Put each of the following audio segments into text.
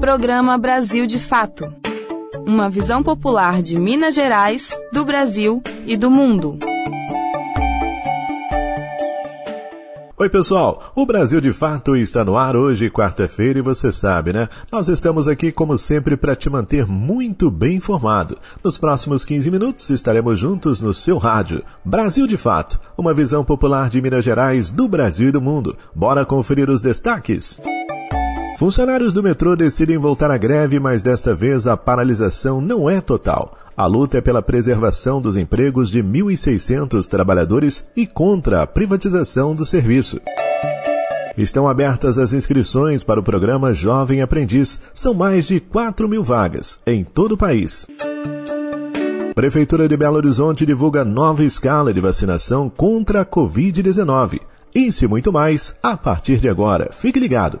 Programa Brasil de Fato. Uma visão popular de Minas Gerais, do Brasil e do mundo. Oi, pessoal. O Brasil de Fato está no ar hoje, quarta-feira, e você sabe, né? Nós estamos aqui, como sempre, para te manter muito bem informado. Nos próximos 15 minutos estaremos juntos no seu rádio. Brasil de Fato, uma visão popular de Minas Gerais, do Brasil e do mundo. Bora conferir os destaques? Funcionários do metrô decidem voltar à greve, mas desta vez a paralisação não é total. A luta é pela preservação dos empregos de 1.600 trabalhadores e contra a privatização do serviço. Estão abertas as inscrições para o programa Jovem Aprendiz. São mais de 4 mil vagas em todo o país. Prefeitura de Belo Horizonte divulga nova escala de vacinação contra a Covid-19. Isso e muito mais a partir de agora. Fique ligado.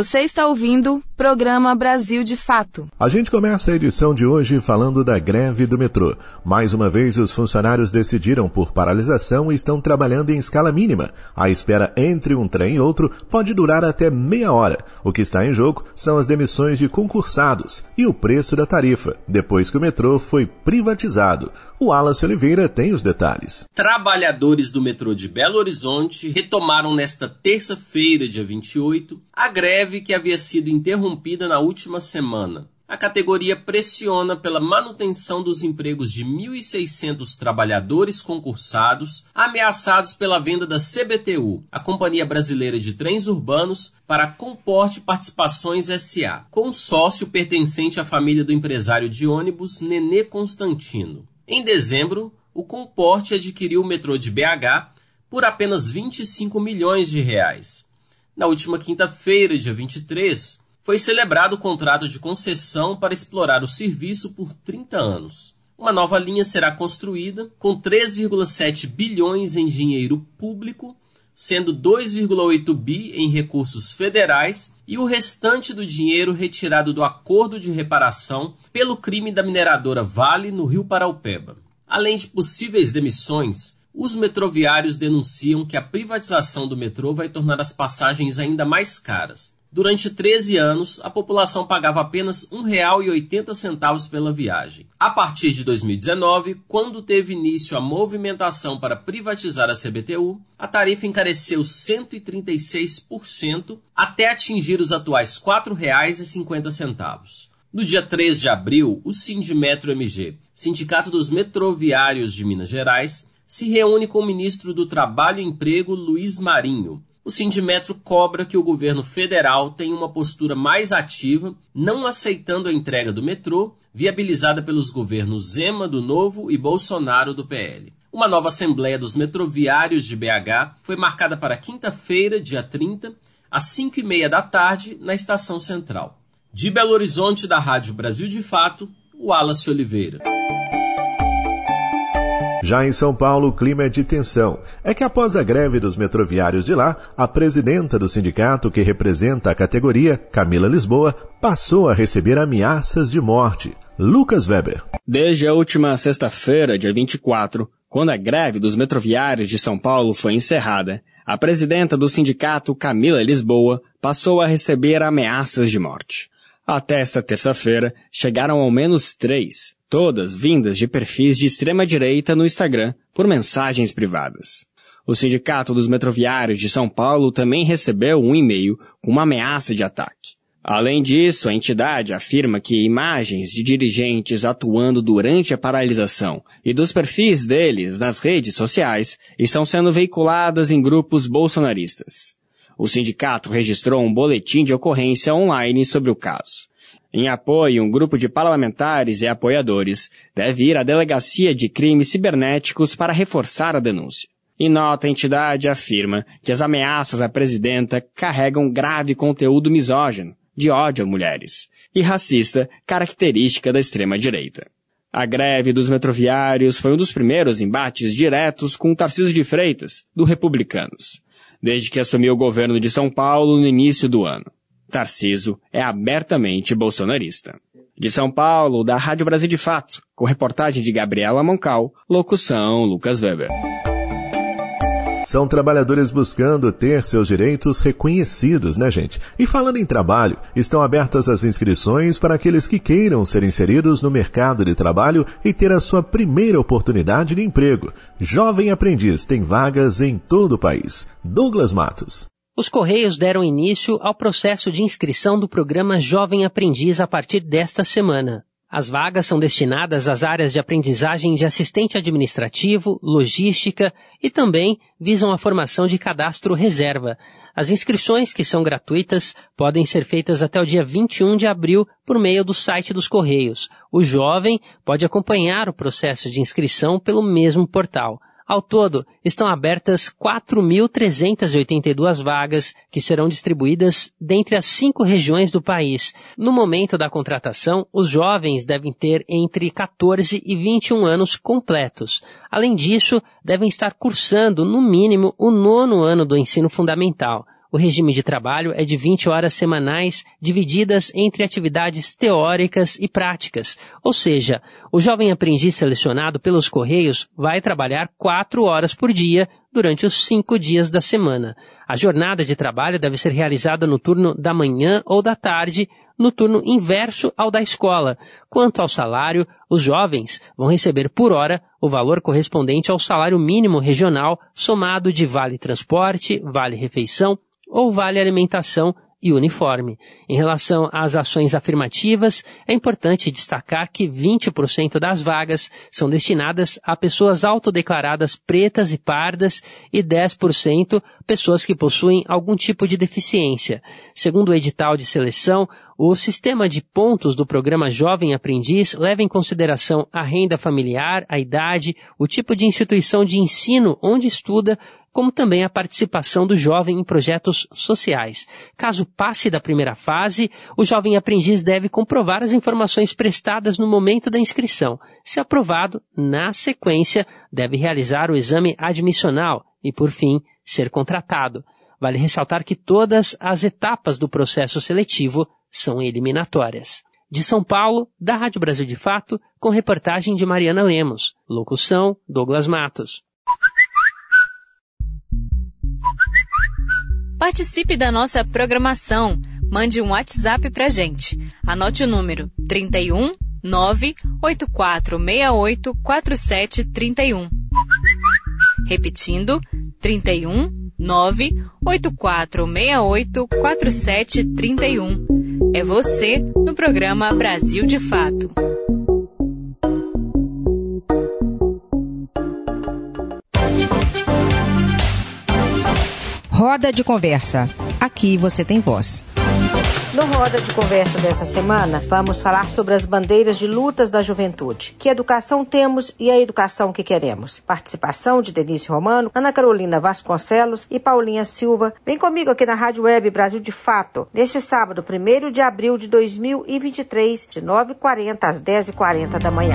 Você está ouvindo Programa Brasil de Fato. A gente começa a edição de hoje falando da greve do metrô. Mais uma vez, os funcionários decidiram por paralisação e estão trabalhando em escala mínima. A espera entre um trem e outro pode durar até meia hora. O que está em jogo são as demissões de concursados e o preço da tarifa, depois que o metrô foi privatizado. O Wallace Oliveira tem os detalhes. Trabalhadores do metrô de Belo Horizonte retomaram nesta terça-feira, dia 28, a greve que havia sido interrompida na última semana. A categoria pressiona pela manutenção dos empregos de 1.600 trabalhadores concursados ameaçados pela venda da CBTU, a Companhia Brasileira de Trens Urbanos, para Comporte Participações SA, consórcio pertencente à família do empresário de ônibus Nenê Constantino. Em dezembro, o Comporte adquiriu o metrô de BH por apenas 25 milhões de reais. Na última quinta-feira, dia 23, foi celebrado o contrato de concessão para explorar o serviço por 30 anos. Uma nova linha será construída com 3,7 bilhões em dinheiro público, sendo 2,8 bi em recursos federais e o restante do dinheiro retirado do acordo de reparação pelo crime da mineradora Vale no Rio Paraupeba. Além de possíveis demissões, os metroviários denunciam que a privatização do metrô vai tornar as passagens ainda mais caras. Durante 13 anos, a população pagava apenas R$ 1,80 pela viagem. A partir de 2019, quando teve início a movimentação para privatizar a CBTU, a tarifa encareceu 136% até atingir os atuais R$ 4,50. No dia 3 de abril, o Sindimetro MG, Sindicato dos Metroviários de Minas Gerais, se reúne com o ministro do Trabalho e Emprego, Luiz Marinho, o Sindimetro cobra que o governo federal tenha uma postura mais ativa, não aceitando a entrega do metrô, viabilizada pelos governos Zema do Novo e Bolsonaro do PL. Uma nova Assembleia dos Metroviários de BH foi marcada para quinta-feira, dia 30, às 5 e meia da tarde, na Estação Central. De Belo Horizonte, da Rádio Brasil de Fato, Wallace Oliveira. Já em São Paulo, o clima é de tensão. É que após a greve dos metroviários de lá, a presidenta do sindicato que representa a categoria, Camila Lisboa, passou a receber ameaças de morte. Lucas Weber. Desde a última sexta-feira, dia 24, quando a greve dos metroviários de São Paulo foi encerrada, a presidenta do sindicato, Camila Lisboa, passou a receber ameaças de morte. Até esta terça-feira, chegaram ao menos três, todas vindas de perfis de extrema-direita no Instagram por mensagens privadas. O Sindicato dos Metroviários de São Paulo também recebeu um e-mail com uma ameaça de ataque. Além disso, a entidade afirma que imagens de dirigentes atuando durante a paralisação e dos perfis deles nas redes sociais estão sendo veiculadas em grupos bolsonaristas. O sindicato registrou um boletim de ocorrência online sobre o caso. Em apoio, um grupo de parlamentares e apoiadores deve ir à Delegacia de Crimes Cibernéticos para reforçar a denúncia. Em nota, a entidade afirma que as ameaças à presidenta carregam grave conteúdo misógino, de ódio a mulheres, e racista, característica da extrema-direita. A greve dos metroviários foi um dos primeiros embates diretos com Tarcísio de Freitas, do Republicanos, desde que assumiu o governo de São Paulo no início do ano. Tarciso é abertamente bolsonarista. De São Paulo, da Rádio Brasil de Fato, com reportagem de Gabriela Moncal, locução Lucas Weber. São trabalhadores buscando ter seus direitos reconhecidos, né, gente? E falando em trabalho, estão abertas as inscrições para aqueles que queiram ser inseridos no mercado de trabalho e ter a sua primeira oportunidade de emprego. Jovem aprendiz tem vagas em todo o país. Douglas Matos. Os Correios deram início ao processo de inscrição do programa Jovem Aprendiz a partir desta semana. As vagas são destinadas às áreas de aprendizagem de assistente administrativo, logística e também visam a formação de cadastro reserva. As inscrições, que são gratuitas, podem ser feitas até o dia 21 de abril por meio do site dos Correios. O jovem pode acompanhar o processo de inscrição pelo mesmo portal. Ao todo, estão abertas 4.382 vagas que serão distribuídas dentre as cinco regiões do país. No momento da contratação, os jovens devem ter entre 14 e 21 anos completos. Além disso, devem estar cursando, no mínimo, o nono ano do ensino fundamental. O regime de trabalho é de 20 horas semanais, divididas entre atividades teóricas e práticas. Ou seja, o jovem aprendiz selecionado pelos Correios vai trabalhar 4 horas por dia durante os 5 dias da semana. A jornada de trabalho deve ser realizada no turno da manhã ou da tarde, no turno inverso ao da escola. Quanto ao salário, os jovens vão receber por hora o valor correspondente ao salário mínimo regional, somado de vale transporte, vale refeição, ou vale alimentação e uniforme. Em relação às ações afirmativas, é importante destacar que 20% das vagas são destinadas a pessoas autodeclaradas pretas e pardas e 10% pessoas que possuem algum tipo de deficiência. Segundo o edital de seleção, o sistema de pontos do programa Jovem Aprendiz leva em consideração a renda familiar, a idade, o tipo de instituição de ensino onde estuda como também a participação do jovem em projetos sociais. Caso passe da primeira fase, o jovem aprendiz deve comprovar as informações prestadas no momento da inscrição. Se aprovado, na sequência, deve realizar o exame admissional e, por fim, ser contratado. Vale ressaltar que todas as etapas do processo seletivo são eliminatórias. De São Paulo, da Rádio Brasil de Fato, com reportagem de Mariana Lemos. Locução, Douglas Matos. Participe da nossa programação. Mande um WhatsApp pra gente. Anote o número 31 98468 4731. Repetindo, 31 98468 4731. É você no programa Brasil de Fato. Roda de Conversa. Aqui você tem voz. No Roda de Conversa dessa semana, vamos falar sobre as bandeiras de lutas da juventude. Que educação temos e a educação que queremos? Participação de Denise Romano, Ana Carolina Vasconcelos e Paulinha Silva. Vem comigo aqui na Rádio Web Brasil de Fato, neste sábado, 1 de abril de 2023, de 9h40 às 10h40 da manhã.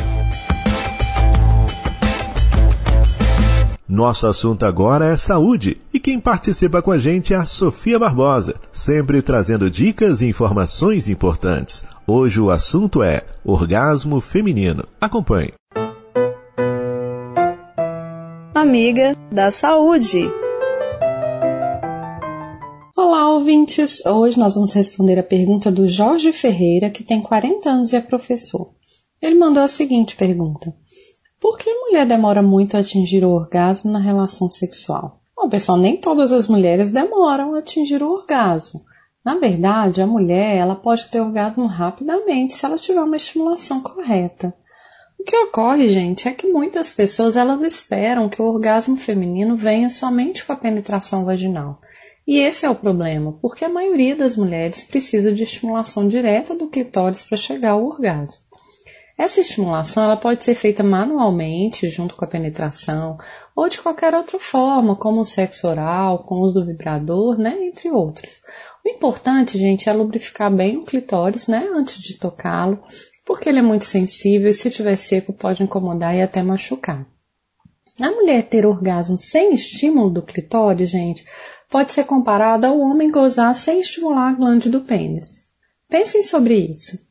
Nosso assunto agora é saúde e quem participa com a gente é a Sofia Barbosa, sempre trazendo dicas e informações importantes. Hoje o assunto é orgasmo feminino. Acompanhe. Amiga da saúde. Olá, ouvintes! Hoje nós vamos responder a pergunta do Jorge Ferreira, que tem 40 anos e é professor. Ele mandou a seguinte pergunta: por que a mulher demora muito a atingir o orgasmo na relação sexual? Bom, pessoal, nem todas as mulheres demoram a atingir o orgasmo. Na verdade, a mulher ela pode ter orgasmo rapidamente se ela tiver uma estimulação correta. O que ocorre, gente, é que muitas pessoas elas esperam que o orgasmo feminino venha somente com a penetração vaginal. E esse é o problema, porque a maioria das mulheres precisa de estimulação direta do clitóris para chegar ao orgasmo. Essa estimulação ela pode ser feita manualmente, junto com a penetração, ou de qualquer outra forma, como o sexo oral, com o uso do vibrador, né, entre outros. O importante, gente, é lubrificar bem o clitóris, né, antes de tocá-lo, porque ele é muito sensível e se estiver seco pode incomodar e até machucar. A mulher ter orgasmo sem estímulo do clitóris, gente, pode ser comparada ao homem gozar sem estimular a glande do pênis. Pensem sobre isso.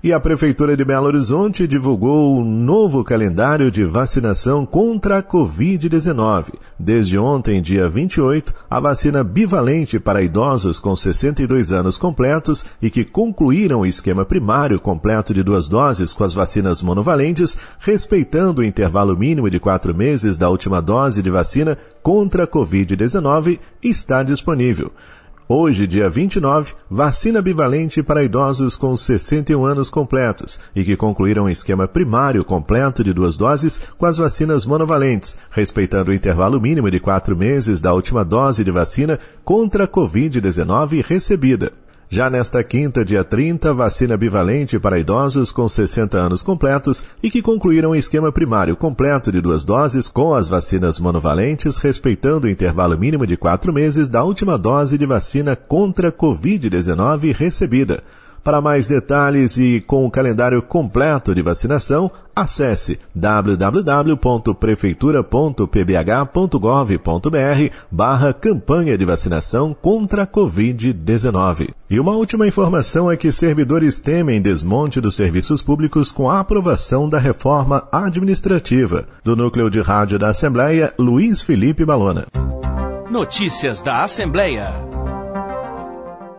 E a Prefeitura de Belo Horizonte divulgou um novo calendário de vacinação contra a Covid-19. Desde ontem, dia 28, a vacina bivalente para idosos com 62 anos completos e que concluíram o esquema primário completo de duas doses com as vacinas monovalentes, respeitando o intervalo mínimo de quatro meses da última dose de vacina contra a Covid-19, está disponível. Hoje, dia 29, vacina bivalente para idosos com 61 anos completos e que concluíram o esquema primário completo de duas doses com as vacinas monovalentes, respeitando o intervalo mínimo de quatro meses da última dose de vacina contra a Covid-19 recebida. Já nesta quinta, dia 30, vacina bivalente para idosos com 60 anos completos e que concluíram o esquema primário completo de duas doses com as vacinas monovalentes, respeitando o intervalo mínimo de quatro meses da última dose de vacina contra Covid-19 recebida. Para mais detalhes e com o calendário completo de vacinação, acesse www.prefeitura.pbh.gov.br barra campanha de vacinação contra a Covid-19. E uma última informação é que servidores temem desmonte dos serviços públicos com a aprovação da reforma administrativa. Do Núcleo de Rádio da Assembleia, Luiz Felipe Balona. Notícias da Assembleia.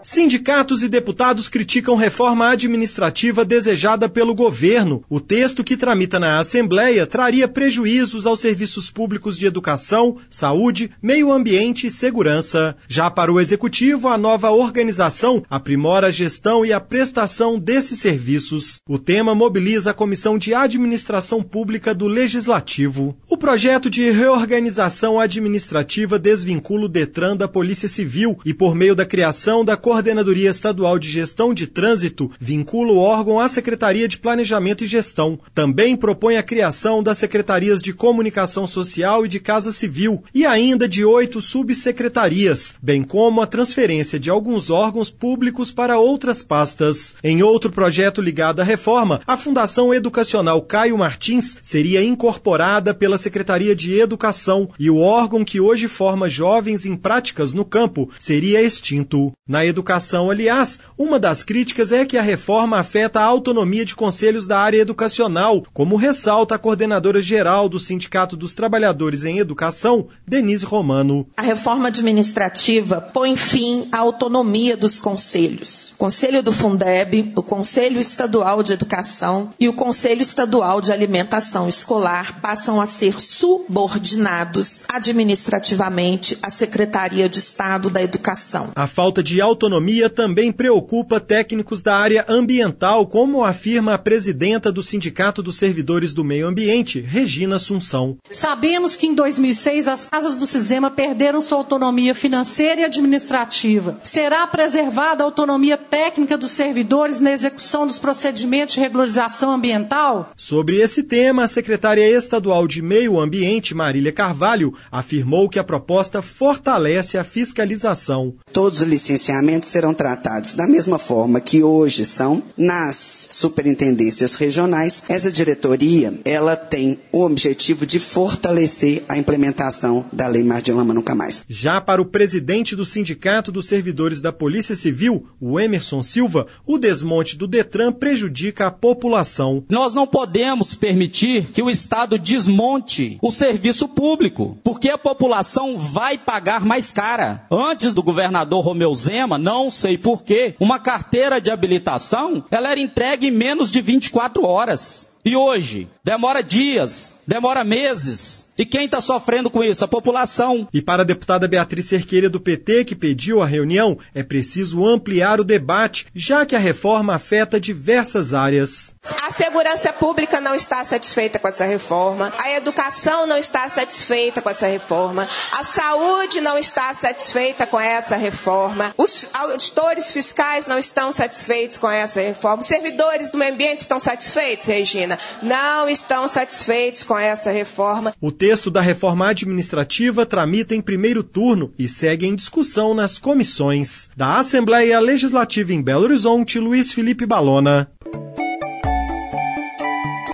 Sindicatos e deputados criticam reforma administrativa desejada pelo governo. O texto que tramita na Assembleia traria prejuízos aos serviços públicos de educação, saúde, meio ambiente e segurança. Já para o executivo, a nova organização aprimora a gestão e a prestação desses serviços. O tema mobiliza a Comissão de Administração Pública do Legislativo. O projeto de reorganização administrativa desvincula o Detran da Polícia Civil e, por meio da criação da Coordenadoria Estadual de Gestão de Trânsito vincula o órgão à Secretaria de Planejamento e Gestão. Também propõe a criação das Secretarias de Comunicação Social e de Casa Civil e ainda de oito subsecretarias, bem como a transferência de alguns órgãos públicos para outras pastas. Em outro projeto ligado à reforma, a Fundação Educacional Caio Martins seria incorporada pela Secretaria de Educação e o órgão que hoje forma jovens em práticas no campo seria extinto. Na educação. Aliás, uma das críticas é que a reforma afeta a autonomia de conselhos da área educacional, como ressalta a coordenadora geral do Sindicato dos Trabalhadores em Educação, Denise Romano. A reforma administrativa põe fim à autonomia dos conselhos. O Conselho do Fundeb, o Conselho Estadual de Educação e o Conselho Estadual de Alimentação Escolar passam a ser subordinados administrativamente à Secretaria de Estado da Educação. A falta de autonomia economia também preocupa técnicos da área ambiental, como afirma a presidenta do Sindicato dos Servidores do Meio Ambiente, Regina Assunção. Sabemos que em 2006 as casas do Cisema perderam sua autonomia financeira e administrativa. Será preservada a autonomia técnica dos servidores na execução dos procedimentos de regularização ambiental? Sobre esse tema, a secretária estadual de Meio Ambiente, Marília Carvalho, afirmou que a proposta fortalece a fiscalização. Todos os licenciamentos serão tratados da mesma forma que hoje são nas superintendências regionais. Essa diretoria, ela tem o objetivo de fortalecer a implementação da Lei Mardim Lama Nunca Mais. Já para o presidente do Sindicato dos Servidores da Polícia Civil, o Emerson Silva, o desmonte do Detran prejudica a população. Nós não podemos permitir que o Estado desmonte o serviço público, porque a população vai pagar mais cara. Antes do governador Romeu Zema, não sei porquê, uma carteira de habilitação, ela era entregue em menos de 24 horas. E hoje, demora dias, demora meses. E quem está sofrendo com isso? A população. E para a deputada Beatriz Cerqueira do PT, que pediu a reunião, é preciso ampliar o debate, já que a reforma afeta diversas áreas. A segurança pública não está satisfeita com essa reforma, a educação não está satisfeita com essa reforma, a saúde não está satisfeita com essa reforma, os auditores fiscais não estão satisfeitos com essa reforma, os servidores do meio ambiente estão satisfeitos, Regina? Não estão satisfeitos com essa reforma. O texto da reforma administrativa tramita em primeiro turno e segue em discussão nas comissões. Da Assembleia Legislativa em Belo Horizonte, Luiz Felipe Balona.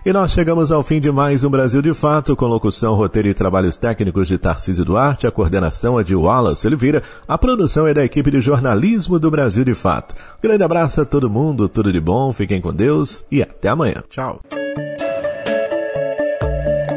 E nós chegamos ao fim de mais um Brasil de Fato, com locução, roteiro e trabalhos técnicos de Tarcísio Duarte, a coordenação é de Wallace Oliveira, a produção é da equipe de jornalismo do Brasil de Fato. grande abraço a todo mundo, tudo de bom, fiquem com Deus e até amanhã. Tchau.